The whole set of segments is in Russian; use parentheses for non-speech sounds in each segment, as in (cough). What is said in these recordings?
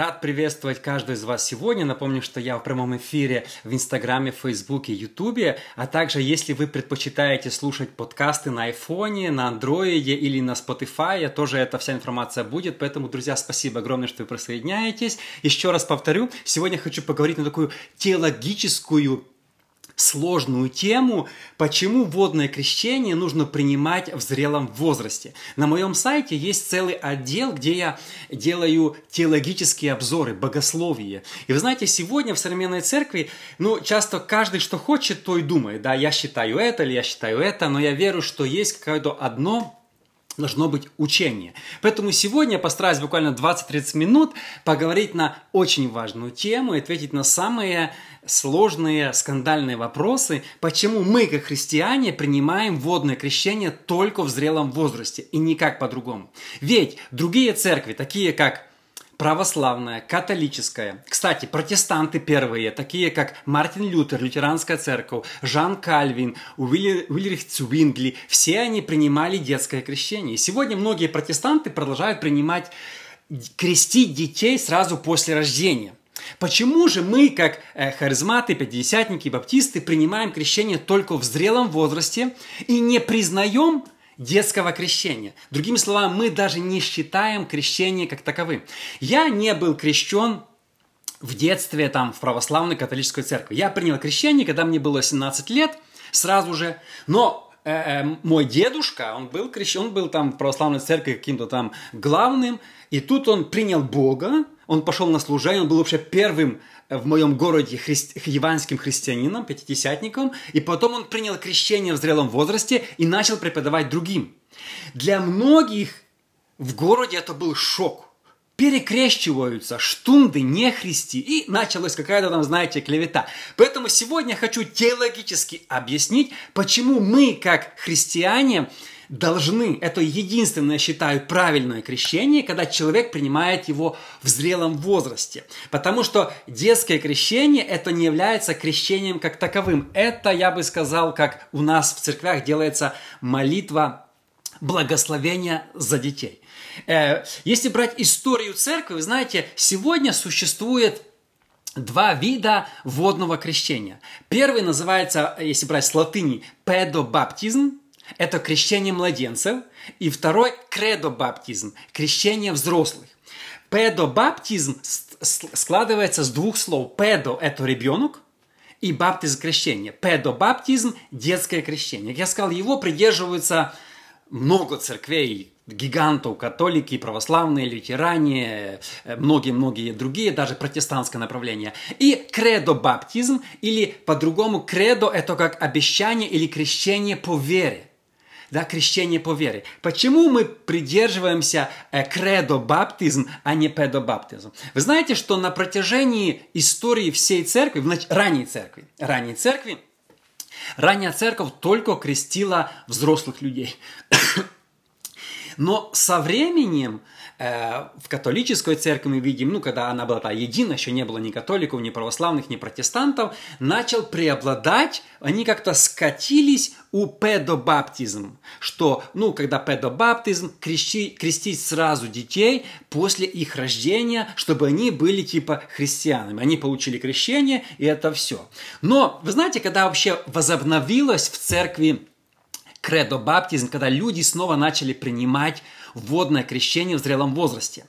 Рад приветствовать каждого из вас сегодня. Напомню, что я в прямом эфире в Инстаграме, Фейсбуке, Ютубе. А также, если вы предпочитаете слушать подкасты на айфоне, на андроиде или на Spotify, тоже эта вся информация будет. Поэтому, друзья, спасибо огромное, что вы присоединяетесь. Еще раз повторю, сегодня хочу поговорить на такую теологическую сложную тему, почему водное крещение нужно принимать в зрелом возрасте. На моем сайте есть целый отдел, где я делаю теологические обзоры, богословие. И вы знаете, сегодня в современной церкви, ну, часто каждый, что хочет, то и думает. Да, я считаю это или я считаю это, но я верю, что есть какое-то одно должно быть учение. Поэтому сегодня я постараюсь буквально 20-30 минут поговорить на очень важную тему и ответить на самые сложные, скандальные вопросы, почему мы, как христиане, принимаем водное крещение только в зрелом возрасте и никак по-другому. Ведь другие церкви, такие как православная, католическая. Кстати, протестанты первые, такие как Мартин Лютер, лютеранская церковь, Жан Кальвин, Уильрих Цвингли, все они принимали детское крещение. Сегодня многие протестанты продолжают принимать крестить детей сразу после рождения. Почему же мы, как э, харизматы, пятидесятники, баптисты, принимаем крещение только в зрелом возрасте и не признаем детского крещения. Другими словами, мы даже не считаем крещение как таковым. Я не был крещен в детстве там, в православной католической церкви. Я принял крещение, когда мне было 17 лет, сразу же. Но э, э, мой дедушка, он был крещен, он был там в православной церкви каким-то там главным, и тут он принял Бога, он пошел на служение, он был вообще первым в моем городе христи... еванским христианином, пятидесятником, и потом он принял крещение в зрелом возрасте и начал преподавать другим. Для многих в городе это был шок. Перекрещиваются штунды, нехристи, и началась какая-то там, знаете, клевета. Поэтому сегодня хочу теологически объяснить, почему мы, как христиане, должны, это единственное, считаю, правильное крещение, когда человек принимает его в зрелом возрасте. Потому что детское крещение, это не является крещением как таковым. Это, я бы сказал, как у нас в церквях делается молитва благословения за детей. Э, если брать историю церкви, вы знаете, сегодня существует два вида водного крещения. Первый называется, если брать с латыни, педобаптизм, это крещение младенцев. И второй – кредобаптизм – крещение взрослых. Педобаптизм складывается с двух слов. Педо – это ребенок, и баптизм – крещение. Педобаптизм – детское крещение. Как я сказал, его придерживаются много церквей, гигантов, католики, православные, лютеране, многие-многие другие, даже протестантское направление. И кредо-баптизм, или по-другому кредо – это как обещание или крещение по вере да, крещение по вере. Почему мы придерживаемся э, кредо-баптизм, а не педобаптизм? Вы знаете, что на протяжении истории всей церкви, в ранней церкви, ранней церкви, ранняя церковь только крестила взрослых людей. (coughs) Но со временем в католической церкви мы видим, ну, когда она была та едина, еще не было ни католиков, ни православных, ни протестантов, начал преобладать, они как-то скатились у педобаптизм, что, ну, когда педобаптизм, крещи, крестить сразу детей после их рождения, чтобы они были типа христианами. Они получили крещение, и это все. Но, вы знаете, когда вообще возобновилось в церкви кредо-баптизм, когда люди снова начали принимать водное крещение в зрелом возрасте.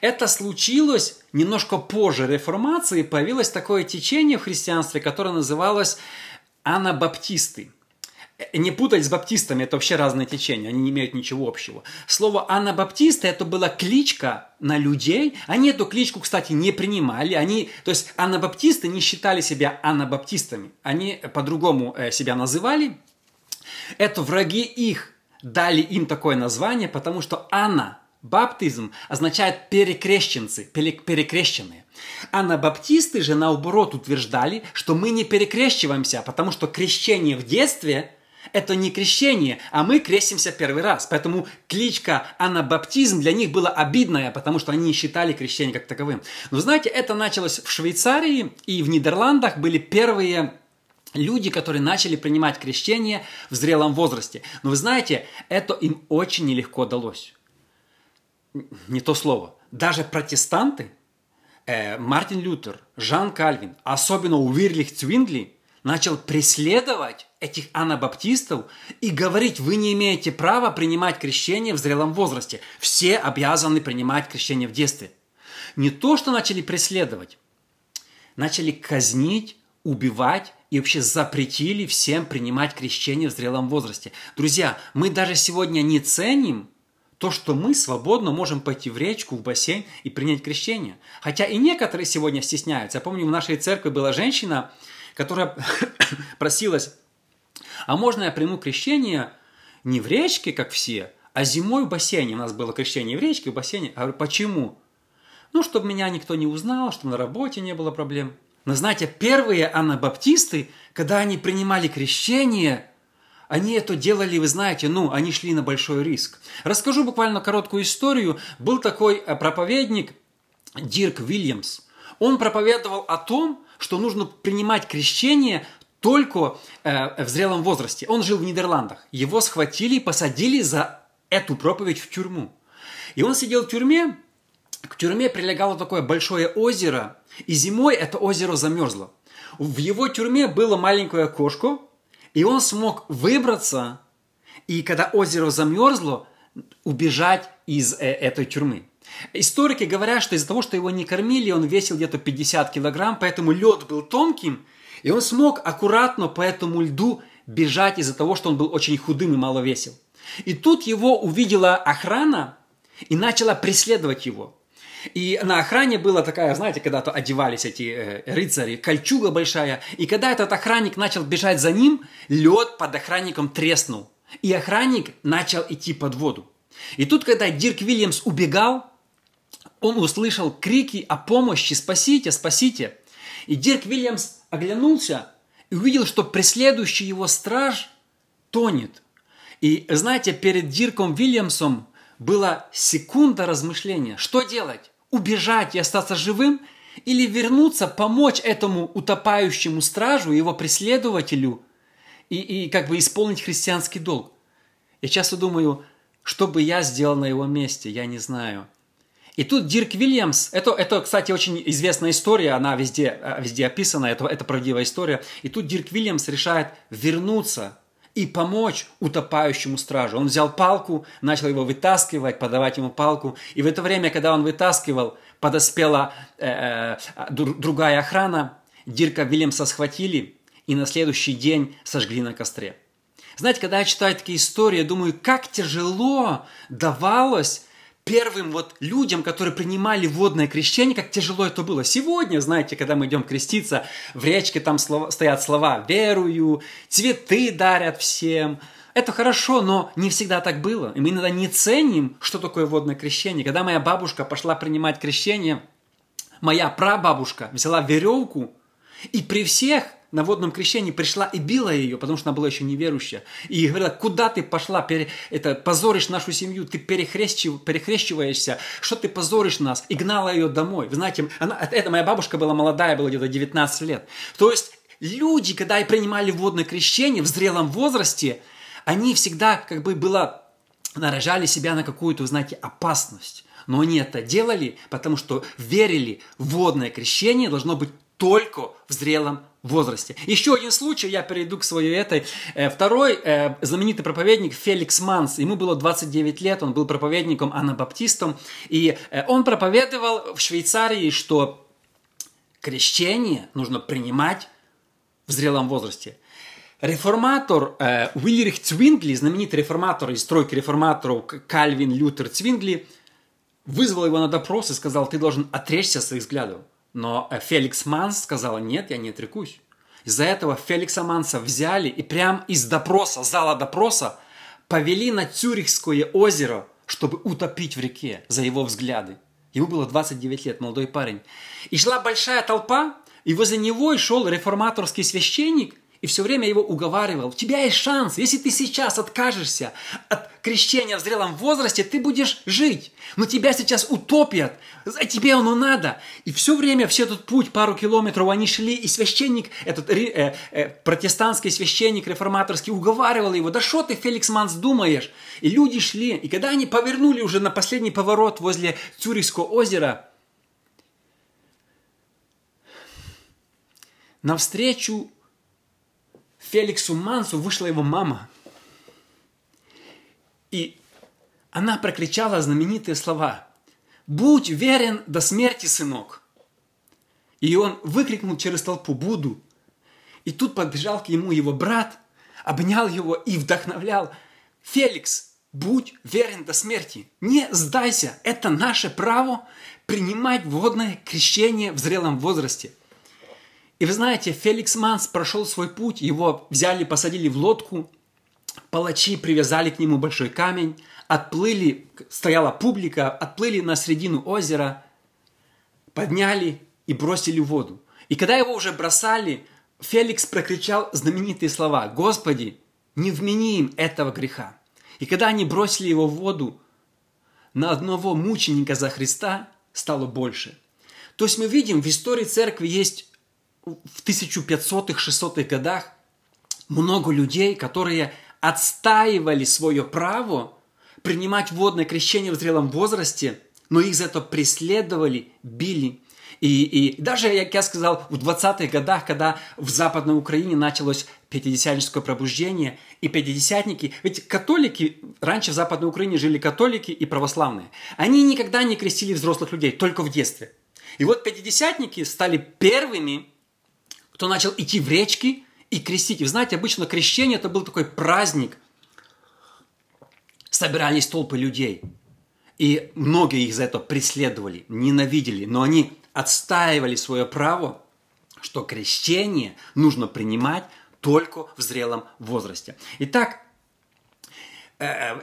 Это случилось немножко позже реформации, появилось такое течение в христианстве, которое называлось анабаптисты. Не путать с баптистами, это вообще разные течения, они не имеют ничего общего. Слово анабаптисты это была кличка на людей. Они эту кличку, кстати, не принимали. Они, то есть анабаптисты не считали себя анабаптистами. Они по-другому э, себя называли. Это враги их дали им такое название, потому что Анна, баптизм, означает перекрещенцы, перекрещенные. Анабаптисты же наоборот утверждали, что мы не перекрещиваемся, потому что крещение в детстве – это не крещение, а мы крестимся первый раз. Поэтому кличка анабаптизм для них была обидная, потому что они не считали крещение как таковым. Но знаете, это началось в Швейцарии и в Нидерландах были первые люди, которые начали принимать крещение в зрелом возрасте. Но вы знаете, это им очень нелегко далось. Не то слово. Даже протестанты, э, Мартин Лютер, Жан Кальвин, особенно Уирлих Цвингли, начал преследовать этих анабаптистов и говорить, вы не имеете права принимать крещение в зрелом возрасте. Все обязаны принимать крещение в детстве. Не то, что начали преследовать, начали казнить, убивать и вообще запретили всем принимать крещение в зрелом возрасте. Друзья, мы даже сегодня не ценим то, что мы свободно можем пойти в речку, в бассейн и принять крещение. Хотя и некоторые сегодня стесняются. Я помню, в нашей церкви была женщина, которая (coughs) просилась, а можно я приму крещение не в речке, как все, а зимой в бассейне. У нас было крещение в речке, в бассейне. Я говорю, почему? Ну, чтобы меня никто не узнал, чтобы на работе не было проблем. Но знаете, первые анабаптисты, когда они принимали крещение, они это делали, вы знаете, ну, они шли на большой риск. Расскажу буквально короткую историю. Был такой э, проповедник Дирк Вильямс. Он проповедовал о том, что нужно принимать крещение только э, в зрелом возрасте. Он жил в Нидерландах. Его схватили и посадили за эту проповедь в тюрьму. И он сидел в тюрьме. К тюрьме прилегало такое большое озеро, и зимой это озеро замерзло. В его тюрьме было маленькое окошко, и он смог выбраться, и когда озеро замерзло, убежать из э, этой тюрьмы. Историки говорят, что из-за того, что его не кормили, он весил где-то 50 килограмм, поэтому лед был тонким, и он смог аккуратно по этому льду бежать из-за того, что он был очень худым и мало весил. И тут его увидела охрана и начала преследовать его. И на охране была такая, знаете, когда-то одевались эти э, рыцари, кольчуга большая. И когда этот охранник начал бежать за ним, лед под охранником треснул. И охранник начал идти под воду. И тут, когда Дирк Вильямс убегал, он услышал крики о помощи, спасите, спасите. И Дирк Вильямс оглянулся и увидел, что преследующий его страж тонет. И знаете, перед Дирком Вильямсом была секунда размышления, что делать? Убежать и остаться живым? Или вернуться, помочь этому утопающему стражу, его преследователю и, и как бы исполнить христианский долг? Я часто думаю, что бы я сделал на его месте, я не знаю – и тут Дирк Вильямс, это, это, кстати, очень известная история, она везде, э, везде описана, это, это правдивая история. И тут Дирк Вильямс решает вернуться и помочь утопающему стражу. Он взял палку, начал его вытаскивать, подавать ему палку. И в это время, когда он вытаскивал, подоспела э, э, другая охрана, Дирка Вильямса схватили и на следующий день сожгли на костре. Знаете, когда я читаю такие истории, я думаю, как тяжело давалось первым вот людям, которые принимали водное крещение, как тяжело это было. Сегодня, знаете, когда мы идем креститься, в речке там слова, стоят слова «верую», цветы дарят всем. Это хорошо, но не всегда так было. И мы иногда не ценим, что такое водное крещение. Когда моя бабушка пошла принимать крещение, моя прабабушка взяла веревку и при всех на водном крещении пришла и била ее, потому что она была еще неверующая. И говорила, куда ты пошла, пере, это, позоришь нашу семью, ты перехрещив, перехрещиваешься, что ты позоришь нас? И гнала ее домой. Вы знаете, она, это моя бабушка была молодая, была где-то 19 лет. То есть люди, когда и принимали водное крещение в зрелом возрасте, они всегда как бы было, наражали себя на какую-то, знаете, опасность. Но они это делали, потому что верили, водное крещение должно быть только в зрелом возрасте. Еще один случай, я перейду к своей этой. Э, второй э, знаменитый проповедник Феликс Манс, ему было 29 лет, он был проповедником анабаптистом, и э, он проповедовал в Швейцарии, что крещение нужно принимать в зрелом возрасте. Реформатор э, Уильрих Цвингли, знаменитый реформатор из тройки реформаторов Кальвин Лютер Цвингли, вызвал его на допрос и сказал, ты должен отречься от своих взглядов. Но э, Феликс Манс сказала, нет, я не отрекусь. Из-за этого Феликса Манса взяли и прям из допроса, зала допроса, повели на Цюрихское озеро, чтобы утопить в реке за его взгляды. Ему было 29 лет, молодой парень. И шла большая толпа, и возле него шел реформаторский священник, и все время его уговаривал, у тебя есть шанс, если ты сейчас откажешься от крещения в зрелом возрасте, ты будешь жить. Но тебя сейчас утопят, а тебе оно надо. И все время, все этот путь, пару километров они шли, и священник, этот э, э, протестантский священник реформаторский уговаривал его, да что ты, Феликс Манс, думаешь? И люди шли, и когда они повернули уже на последний поворот возле Цюрихского озера, навстречу Феликсу Мансу вышла его мама. И она прокричала знаменитые слова «Будь верен до смерти, сынок!» И он выкрикнул через толпу «Буду!» И тут подбежал к нему его брат, обнял его и вдохновлял «Феликс, будь верен до смерти! Не сдайся! Это наше право принимать водное крещение в зрелом возрасте!» И вы знаете, Феликс Манс прошел свой путь, его взяли, посадили в лодку, палачи привязали к нему большой камень, отплыли, стояла публика, отплыли на середину озера, подняли и бросили в воду. И когда его уже бросали, Феликс прокричал знаменитые слова «Господи, не вмени им этого греха». И когда они бросили его в воду, на одного мученика за Христа стало больше. То есть мы видим, в истории церкви есть в 1500-600-х годах много людей, которые отстаивали свое право принимать водное крещение в зрелом возрасте, но их за это преследовали, били. И, и даже, как я сказал, в 20-х годах, когда в Западной Украине началось пятидесятническое пробуждение, и пятидесятники, ведь католики, раньше в Западной Украине жили католики и православные, они никогда не крестили взрослых людей, только в детстве. И вот пятидесятники стали первыми, кто начал идти в речки и крестить. И знаете, обычно крещение это был такой праздник. Собирались толпы людей. И многие их за это преследовали, ненавидели. Но они отстаивали свое право, что крещение нужно принимать только в зрелом возрасте. Итак,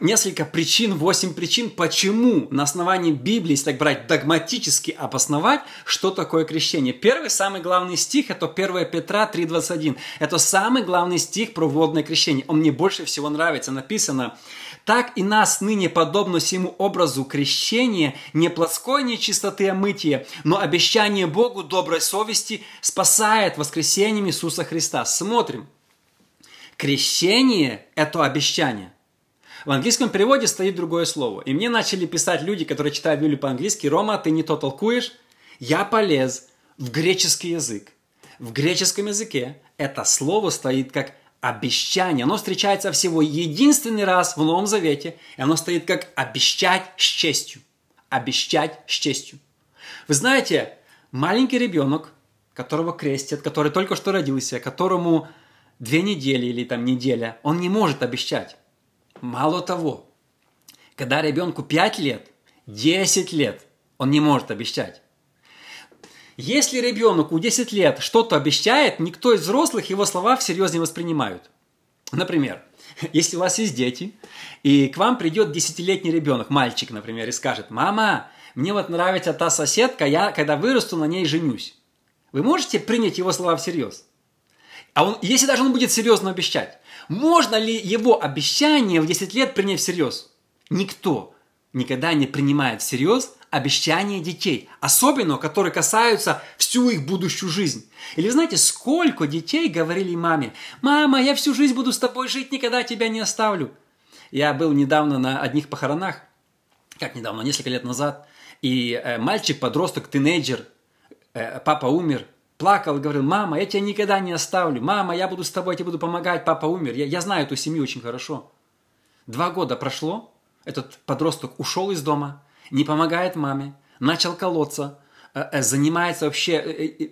несколько причин, восемь причин, почему на основании Библии, если так брать догматически обосновать, что такое крещение. Первый, самый главный стих, это 1 Петра 3,21. Это самый главный стих про водное крещение. Он мне больше всего нравится. Написано, так и нас ныне подобно всему образу крещения, не плотской нечистоты а мытия, но обещание Богу доброй совести спасает воскресением Иисуса Христа. Смотрим. Крещение – это обещание – в английском переводе стоит другое слово. И мне начали писать люди, которые читают Библию по-английски, «Рома, ты не то толкуешь». Я полез в греческий язык. В греческом языке это слово стоит как обещание. Оно встречается всего единственный раз в Новом Завете, и оно стоит как обещать с честью. Обещать с честью. Вы знаете, маленький ребенок, которого крестят, который только что родился, которому две недели или там неделя, он не может обещать. Мало того, когда ребенку 5 лет, 10 лет, он не может обещать. Если ребенок у 10 лет что-то обещает, никто из взрослых его слова всерьез не воспринимают. Например, (laughs) если у вас есть дети, и к вам придет десятилетний ребенок, мальчик, например, и скажет, «Мама, мне вот нравится та соседка, я, когда вырасту, на ней женюсь». Вы можете принять его слова всерьез? А он, если даже он будет серьезно обещать, можно ли его обещание в 10 лет принять всерьез? Никто никогда не принимает всерьез обещания детей, особенно которые касаются всю их будущую жизнь. Или знаете, сколько детей говорили маме, «Мама, я всю жизнь буду с тобой жить, никогда тебя не оставлю». Я был недавно на одних похоронах, как недавно, несколько лет назад, и э, мальчик, подросток, тинейджер, э, папа умер – плакал и говорил, мама, я тебя никогда не оставлю, мама, я буду с тобой, я тебе буду помогать, папа умер. Я, я знаю эту семью очень хорошо. Два года прошло, этот подросток ушел из дома, не помогает маме, начал колоться, э, э, занимается вообще, э,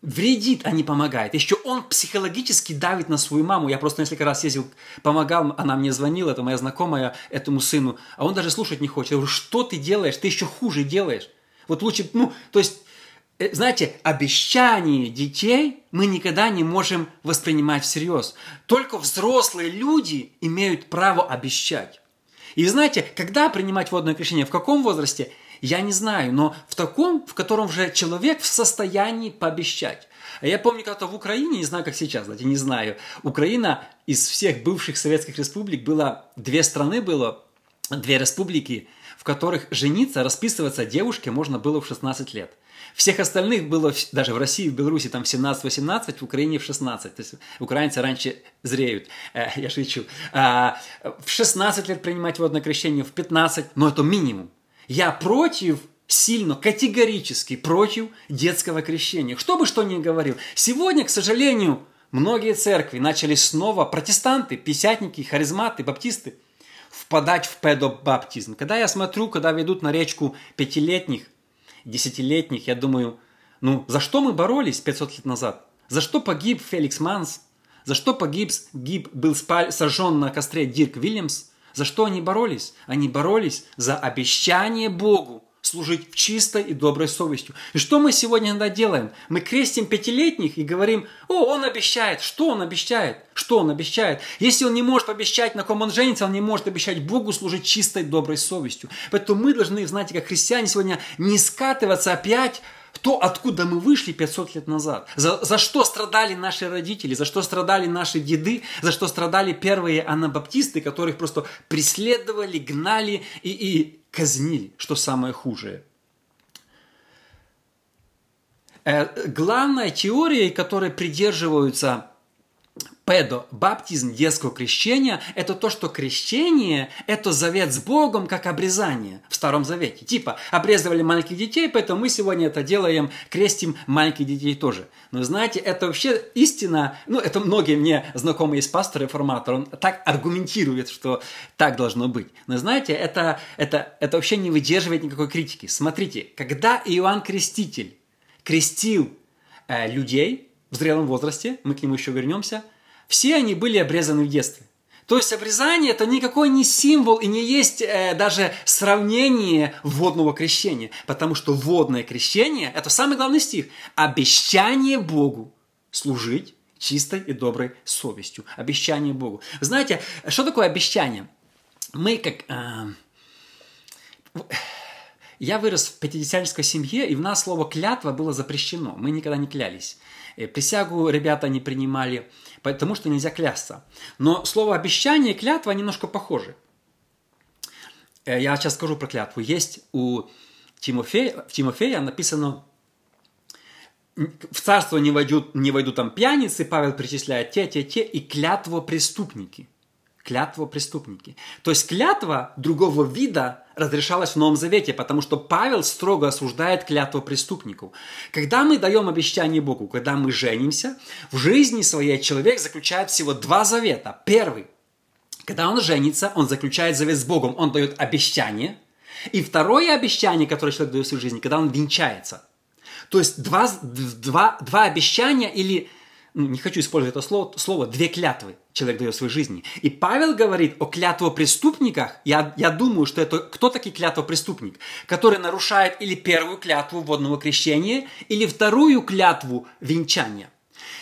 вредит, а не помогает. Еще он психологически давит на свою маму. Я просто несколько раз ездил, помогал, она мне звонила, это моя знакомая, этому сыну, а он даже слушать не хочет. Я говорю, что ты делаешь? Ты еще хуже делаешь. Вот лучше, ну, то есть знаете, обещания детей мы никогда не можем воспринимать всерьез. Только взрослые люди имеют право обещать. И знаете, когда принимать водное крещение, в каком возрасте, я не знаю, но в таком, в котором уже человек в состоянии пообещать. А я помню, когда-то в Украине, не знаю, как сейчас, знаете, не знаю, Украина из всех бывших советских республик было, две страны было, две республики, в которых жениться, расписываться девушке можно было в 16 лет. Всех остальных было, даже в России, в Беларуси, там в 17-18, в Украине в 16. То есть украинцы раньше зреют. Э, я шучу. А, в 16 лет принимать водное крещение, в 15, но это минимум. Я против сильно, категорически против детского крещения. Что бы что ни говорил. Сегодня, к сожалению, многие церкви начали снова, протестанты, писятники, харизматы, баптисты, впадать в педобаптизм. Когда я смотрю, когда ведут на речку пятилетних, десятилетних, я думаю, ну, за что мы боролись 500 лет назад? За что погиб Феликс Манс? За что погиб, гиб, был спаль, сожжен на костре Дирк Вильямс? За что они боролись? Они боролись за обещание Богу служить в чистой и доброй совестью. И что мы сегодня иногда делаем? Мы крестим пятилетних и говорим, о, он обещает. Что он обещает? Что он обещает? Если он не может обещать, на ком он женится, он не может обещать Богу служить чистой, доброй совестью. Поэтому мы должны, знаете, как христиане сегодня не скатываться опять то, откуда мы вышли 500 лет назад, за, за что страдали наши родители, за что страдали наши деды, за что страдали первые анабаптисты, которых просто преследовали, гнали и, и казнили, что самое хуже. Э, главной теорией, которой придерживаются педо, баптизм детского крещения, это то, что крещение – это завет с Богом, как обрезание в Старом Завете. Типа, обрезывали маленьких детей, поэтому мы сегодня это делаем, крестим маленьких детей тоже. Но знаете, это вообще истина, ну, это многие мне знакомые из пастора реформатор, он так аргументирует, что так должно быть. Но знаете, это, это, это вообще не выдерживает никакой критики. Смотрите, когда Иоанн Креститель крестил э, людей в зрелом возрасте, мы к нему еще вернемся – все они были обрезаны в детстве. То есть обрезание это никакой не символ и не есть э, даже сравнение водного крещения, потому что водное крещение это самый главный стих обещание Богу служить чистой и доброй совестью, обещание Богу. Знаете, что такое обещание? Мы как э, я вырос в пятидесятнической семье, и в нас слово клятва было запрещено. Мы никогда не клялись. Э, присягу ребята не принимали, потому что нельзя клясться. Но слово обещание и клятва немножко похожи. Э, я сейчас скажу про клятву. Есть у Тимофея, в Тимофея написано в царство не войдут, не войдут там пьяницы, Павел причисляет те, те, те, и клятво преступники – клятва преступники. То есть клятва другого вида разрешалась в Новом Завете, потому что Павел строго осуждает клятву преступников. Когда мы даем обещание Богу, когда мы женимся, в жизни своей человек заключает всего два завета. Первый, когда он женится, он заключает завет с Богом, он дает обещание. И второе обещание, которое человек дает в своей жизни, когда он венчается. То есть два, два, два обещания или не хочу использовать это слово, слово, две клятвы человек дает в своей жизни. И Павел говорит о клятвопреступниках. Я, я думаю, что это кто такой клятвопреступник? Который нарушает или первую клятву водного крещения, или вторую клятву венчания.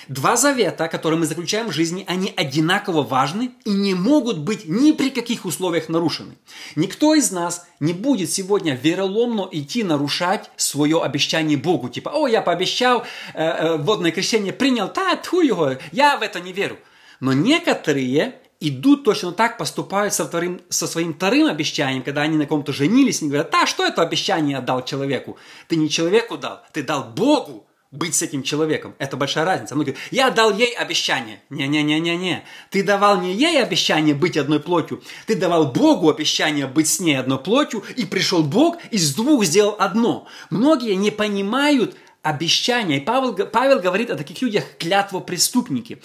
Два завета, которые мы заключаем в жизни, они одинаково важны и не могут быть ни при каких условиях нарушены. Никто из нас не будет сегодня вероломно идти нарушать свое обещание Богу. Типа, о, я пообещал, э, э, водное крещение принял, да, тьфу его, я в это не верю. Но некоторые идут точно так, поступают со, вторым, со своим вторым обещанием, когда они на ком-то женились, и говорят, да, что это обещание отдал человеку? Ты не человеку дал, ты дал Богу быть с этим человеком. Это большая разница. Многие говорят, я дал ей обещание. Не-не-не-не-не. Ты давал не ей обещание быть одной плотью. Ты давал Богу обещание быть с ней одной плотью. И пришел Бог, и с двух сделал одно. Многие не понимают обещания. И Павел, Павел говорит о таких людях клятво преступники.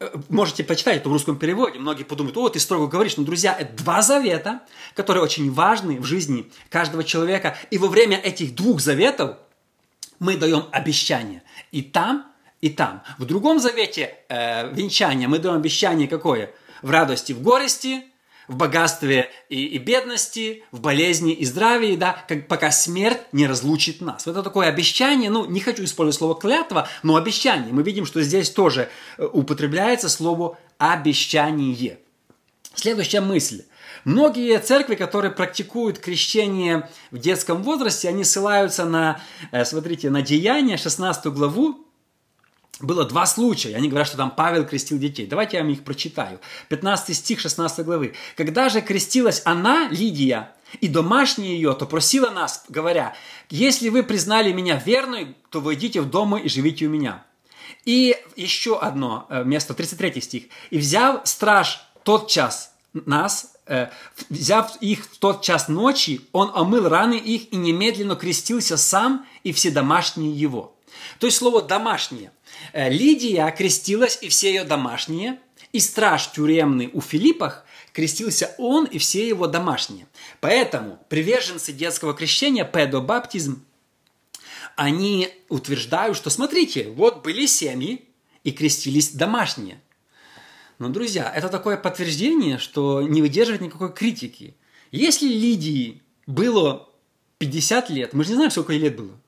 Э, можете почитать это в русском переводе. Многие подумают, о, ты строго говоришь. Но, друзья, это два завета, которые очень важны в жизни каждого человека. И во время этих двух заветов мы даем обещание. И там, и там. В другом завете э, венчания мы даем обещание какое? В радости, в горести, в богатстве и, и бедности, в болезни и здравии, да, как, пока смерть не разлучит нас. Это такое обещание, ну, не хочу использовать слово клятва, но обещание. Мы видим, что здесь тоже э, употребляется слово обещание. Следующая мысль. Многие церкви, которые практикуют крещение в детском возрасте, они ссылаются на, э, смотрите, на Деяния, 16 главу, было два случая. Они говорят, что там Павел крестил детей. Давайте я вам их прочитаю. 15 стих 16 главы. «Когда же крестилась она, Лидия, и домашние ее, то просила нас, говоря, если вы признали меня верной, то войдите в дом и живите у меня». И еще одно э, место, 33 стих. «И взяв страж тот час нас, взяв их в тот час ночи, он омыл раны их и немедленно крестился сам и все домашние его. То есть слово «домашние». Э, Лидия крестилась и все ее домашние, и страж тюремный у Филиппах крестился он и все его домашние. Поэтому приверженцы детского крещения, педобаптизм, они утверждают, что смотрите, вот были семьи и крестились домашние. Но, друзья, это такое подтверждение, что не выдерживает никакой критики. Если Лидии было 50 лет, мы же не знаем, сколько ей лет было,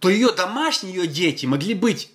то ее домашние, ее дети могли быть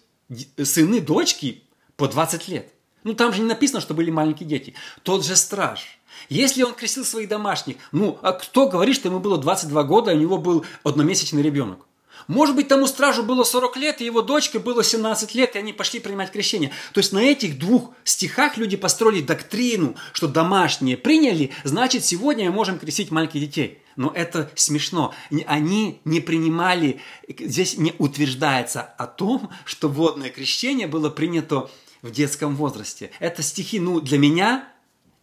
сыны, дочки по 20 лет. Ну, там же не написано, что были маленькие дети. Тот же страж. Если он крестил своих домашних, ну, а кто говорит, что ему было 22 года, и у него был одномесячный ребенок? Может быть, тому стражу было 40 лет, и его дочке было 17 лет, и они пошли принимать крещение. То есть на этих двух стихах люди построили доктрину, что домашние приняли, значит, сегодня мы можем крестить маленьких детей. Но это смешно. Они не принимали, здесь не утверждается о том, что водное крещение было принято в детском возрасте. Это стихи, ну, для меня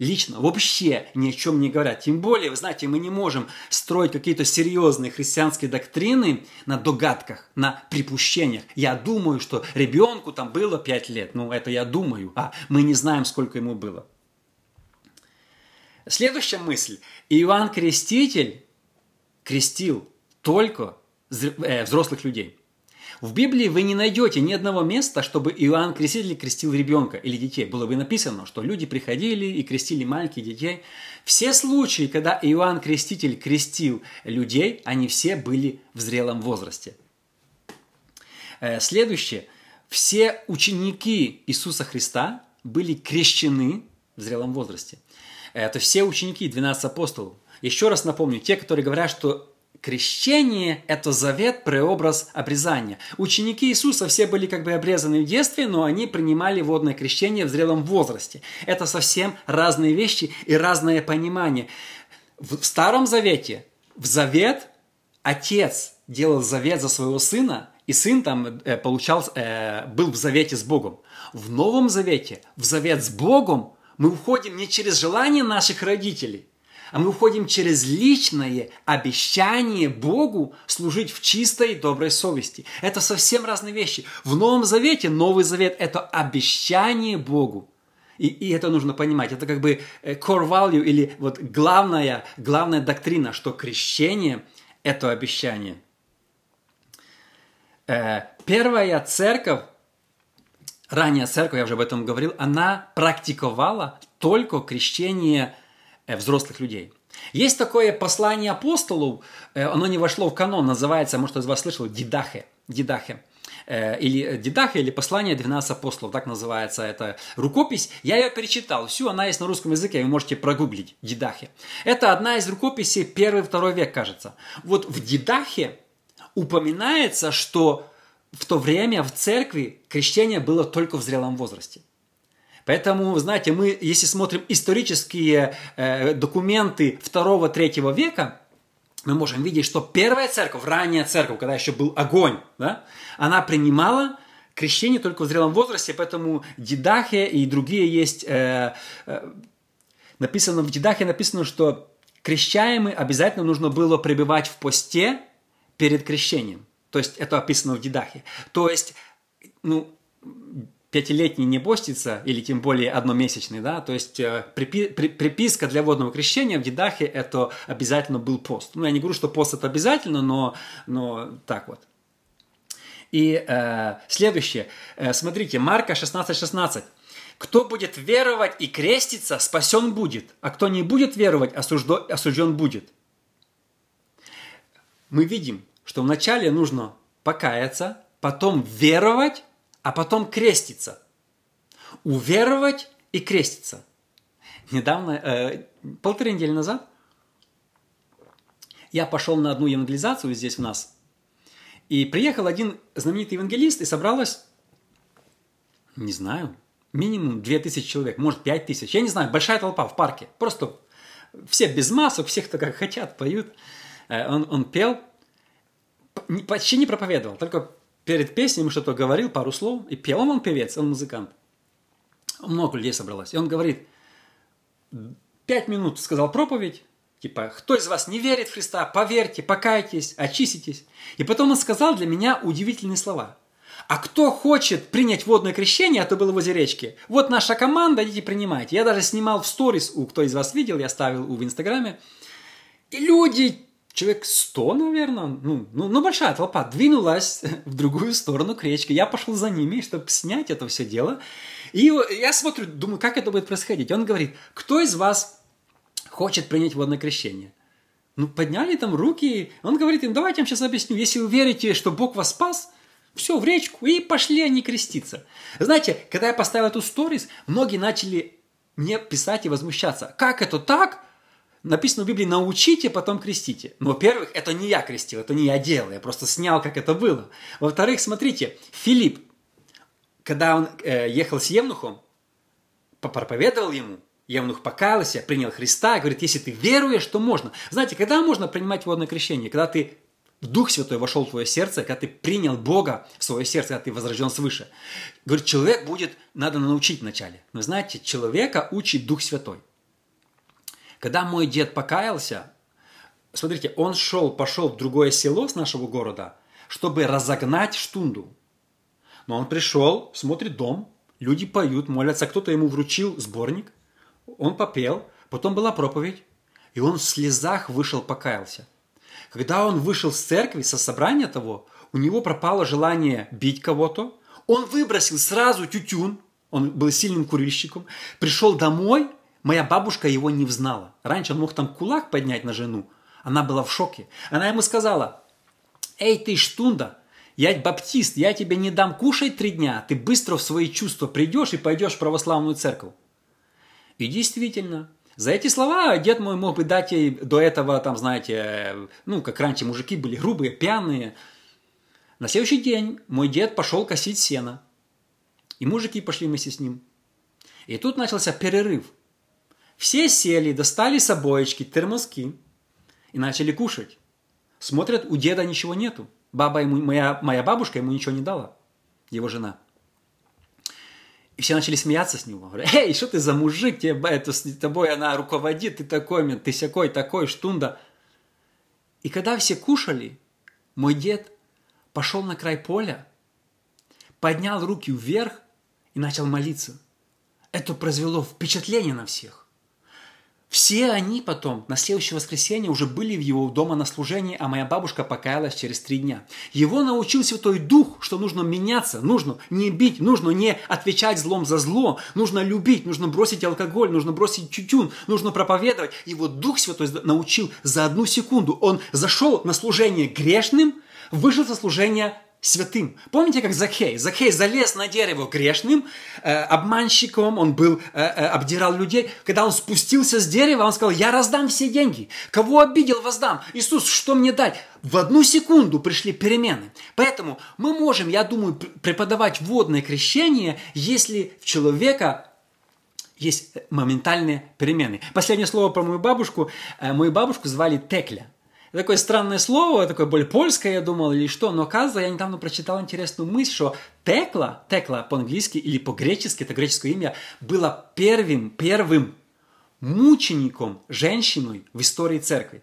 лично вообще ни о чем не говорят. Тем более, вы знаете, мы не можем строить какие-то серьезные христианские доктрины на догадках, на припущениях. Я думаю, что ребенку там было 5 лет. Ну, это я думаю, а мы не знаем, сколько ему было. Следующая мысль. Иоанн Креститель крестил только э, взрослых людей. В Библии вы не найдете ни одного места, чтобы Иоанн Креститель крестил ребенка или детей. Было бы написано, что люди приходили и крестили маленьких детей. Все случаи, когда Иоанн Креститель крестил людей, они все были в зрелом возрасте. Э, следующее. Все ученики Иисуса Христа были крещены в зрелом возрасте. Это все ученики, 12 апостолов. Еще раз напомню, те, которые говорят, что Крещение – это завет, преобраз обрезания. Ученики Иисуса все были как бы обрезаны в детстве, но они принимали водное крещение в зрелом возрасте. Это совсем разные вещи и разное понимание. В Старом Завете, в завет отец делал завет за своего сына, и сын там э, получал, э, был в завете с Богом. В Новом Завете, в завет с Богом мы уходим не через желание наших родителей, а мы уходим через личное обещание Богу служить в чистой доброй совести. Это совсем разные вещи. В Новом Завете Новый Завет – это обещание Богу. И, и это нужно понимать. Это как бы э, core value или вот главная, главная доктрина, что крещение – это обещание. Э, первая церковь, ранняя церковь, я уже об этом говорил, она практиковала только крещение взрослых людей. Есть такое послание апостолов, э, оно не вошло в канон, называется, может, из вас слышал, Дидахе. Дидахе э, или Дидахе, или послание 12 апостолов, так называется эта рукопись. Я ее перечитал, всю, она есть на русском языке, вы можете прогуглить, Дидахе. Это одна из рукописей первый-второй век, кажется. Вот в Дидахе упоминается, что в то время в церкви крещение было только в зрелом возрасте. Поэтому, знаете, мы, если смотрим исторические э, документы 2-3 века, мы можем видеть, что первая церковь, ранняя церковь, когда еще был огонь, да, она принимала крещение только в зрелом возрасте, поэтому Дидахе и другие есть, э, э, написано в Дидахе написано, что крещаемый обязательно нужно было пребывать в посте перед крещением. То есть это описано в Дидахе. То есть, ну, пятилетний не постится, или тем более одномесячный, да, то есть э, припи, при, приписка для водного крещения в Дедахе это обязательно был пост. Ну, я не говорю, что пост это обязательно, но, но так вот. И э, следующее, э, смотрите, Марка 16:16. 16. Кто будет веровать и креститься, спасен будет, а кто не будет веровать, осужден, осужден будет. Мы видим, что вначале нужно покаяться, потом веровать, а потом креститься. Уверовать и креститься. Недавно, э, полторы недели назад, я пошел на одну евангелизацию здесь у нас. И приехал один знаменитый евангелист, и собралось, не знаю, минимум 2000 человек, может 5000. Я не знаю, большая толпа в парке. Просто все без масок, всех кто как хотят, поют. Э, он, он пел, почти не проповедовал, только перед песней ему что-то говорил, пару слов, и пел он, он певец, он музыкант. Много людей собралось. И он говорит, пять минут сказал проповедь, типа, кто из вас не верит в Христа, поверьте, покайтесь, очиститесь. И потом он сказал для меня удивительные слова. А кто хочет принять водное крещение, а то было возле речки, вот наша команда, идите принимайте. Я даже снимал в сторис, у кто из вас видел, я ставил в Инстаграме. И люди, человек 100, наверное, ну, ну, ну большая толпа, двинулась (laughs) в другую сторону к речке. Я пошел за ними, чтобы снять это все дело. И я смотрю, думаю, как это будет происходить. Он говорит, кто из вас хочет принять водное крещение? Ну, подняли там руки. Он говорит им, давайте я вам сейчас объясню. Если вы верите, что Бог вас спас, все, в речку, и пошли они креститься. Знаете, когда я поставил эту сторис, многие начали мне писать и возмущаться. Как это так? Написано в Библии «научите, потом крестите». Но, во-первых, это не я крестил, это не я делал, я просто снял, как это было. Во-вторых, смотрите, Филипп, когда он э, ехал с Евнухом, проповедовал ему, Евнух покаялся, принял Христа, говорит, если ты веруешь, то можно. Знаете, когда можно принимать водное крещение? Когда ты Дух Святой вошел в твое сердце, когда ты принял Бога в свое сердце, когда ты возрожден свыше. Говорит, человек будет, надо научить вначале. Но знаете, человека учит Дух Святой. Когда мой дед покаялся, смотрите, он шел, пошел в другое село с нашего города, чтобы разогнать штунду. Но он пришел, смотрит дом, люди поют, молятся, кто-то ему вручил сборник, он попел, потом была проповедь, и он в слезах вышел, покаялся. Когда он вышел с церкви, со собрания того, у него пропало желание бить кого-то, он выбросил сразу тютюн, он был сильным курильщиком, пришел домой – Моя бабушка его не взнала. Раньше он мог там кулак поднять на жену. Она была в шоке. Она ему сказала, «Эй, ты штунда, я баптист, я тебе не дам кушать три дня, ты быстро в свои чувства придешь и пойдешь в православную церковь». И действительно, за эти слова дед мой мог бы дать ей до этого, там, знаете, ну, как раньше мужики были грубые, пьяные. На следующий день мой дед пошел косить сено. И мужики пошли вместе с ним. И тут начался перерыв – все сели, достали с обоечки термоски и начали кушать. Смотрят, у деда ничего нету. Баба ему, моя, моя бабушка ему ничего не дала, его жена. И все начали смеяться с него. Говорят, эй, что ты за мужик, тебе, это, с тобой она руководит, ты такой, ты всякой, такой, штунда. И когда все кушали, мой дед пошел на край поля, поднял руки вверх и начал молиться. Это произвело впечатление на всех. Все они потом, на следующее воскресенье, уже были в его дома на служении, а моя бабушка покаялась через три дня. Его научил Святой Дух, что нужно меняться, нужно не бить, нужно не отвечать злом за зло, нужно любить, нужно бросить алкоголь, нужно бросить тютюн, нужно проповедовать. Вот Дух Святой научил за одну секунду. Он зашел на служение грешным, вышел со служения святым. Помните, как Закхей? Закхей залез на дерево грешным, э, обманщиком, он был, э, э, обдирал людей. Когда он спустился с дерева, он сказал, я раздам все деньги. Кого обидел, воздам. Иисус, что мне дать? В одну секунду пришли перемены. Поэтому мы можем, я думаю, преподавать водное крещение, если в человека есть моментальные перемены. Последнее слово про мою бабушку. Э, мою бабушку звали Текля такое странное слово, такое более польское, я думал, или что, но оказывается, я недавно прочитал интересную мысль, что Текла, Текла по-английски или по-гречески, это греческое имя, было первым, первым мучеником, женщиной в истории церкви.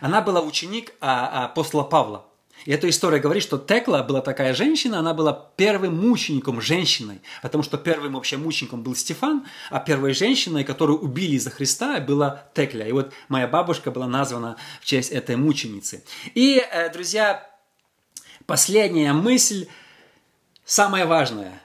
Она была ученик а, апостола Павла. И эта история говорит, что Текла была такая женщина, она была первым мучеником, женщиной, потому что первым вообще мучеником был Стефан, а первой женщиной, которую убили за Христа, была Текля. И вот моя бабушка была названа в честь этой мученицы. И, э, друзья, последняя мысль, самая важная.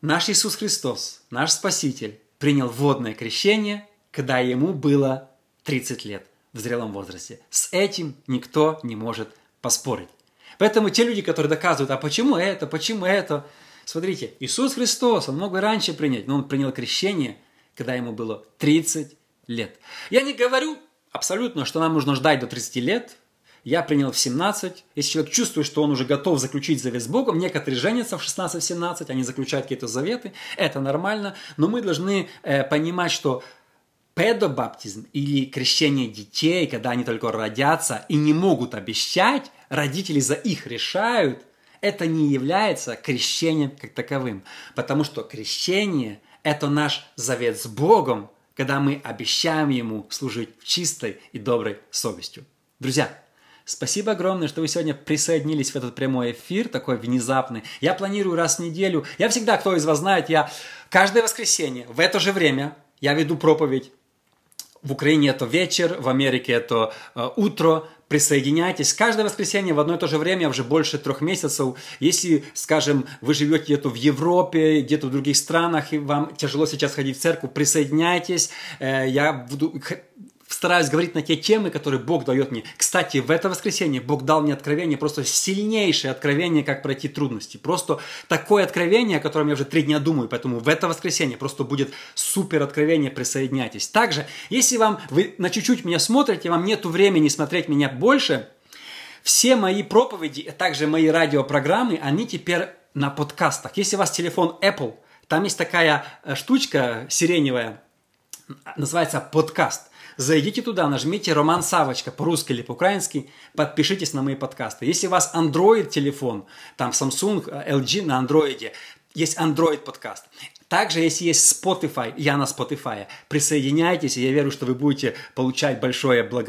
Наш Иисус Христос, наш Спаситель, принял водное крещение, когда ему было 30 лет в зрелом возрасте. С этим никто не может поспорить. Поэтому те люди, которые доказывают, а почему это, почему это, смотрите, Иисус Христос, он мог бы раньше принять, но он принял крещение, когда ему было 30 лет. Я не говорю абсолютно, что нам нужно ждать до 30 лет, я принял в 17. Если человек чувствует, что он уже готов заключить завет с Богом, некоторые женятся в 16-17, они заключают какие-то заветы, это нормально, но мы должны э, понимать, что педобаптизм или крещение детей, когда они только родятся и не могут обещать, родители за их решают, это не является крещением как таковым. Потому что крещение – это наш завет с Богом, когда мы обещаем Ему служить чистой и доброй совестью. Друзья, Спасибо огромное, что вы сегодня присоединились в этот прямой эфир, такой внезапный. Я планирую раз в неделю. Я всегда, кто из вас знает, я каждое воскресенье в это же время я веду проповедь. В Украине это вечер, в Америке это э, утро. Присоединяйтесь. Каждое воскресенье в одно и то же время, уже больше трех месяцев. Если, скажем, вы живете где-то в Европе, где-то в других странах, и вам тяжело сейчас ходить в церковь, присоединяйтесь. Э, я буду стараюсь говорить на те темы, которые Бог дает мне. Кстати, в это воскресенье Бог дал мне откровение, просто сильнейшее откровение, как пройти трудности. Просто такое откровение, о котором я уже три дня думаю, поэтому в это воскресенье просто будет супер откровение, присоединяйтесь. Также, если вам, вы на чуть-чуть меня смотрите, вам нету времени смотреть меня больше, все мои проповеди, а также мои радиопрограммы, они теперь на подкастах. Если у вас телефон Apple, там есть такая э, штучка сиреневая, называется подкаст. Зайдите туда, нажмите «Роман Савочка» по-русски или по-украински, подпишитесь на мои подкасты. Если у вас Android телефон, там Samsung, LG на Android, есть Android подкаст. Также, если есть Spotify, я на Spotify, присоединяйтесь, и я верю, что вы будете получать большое благословение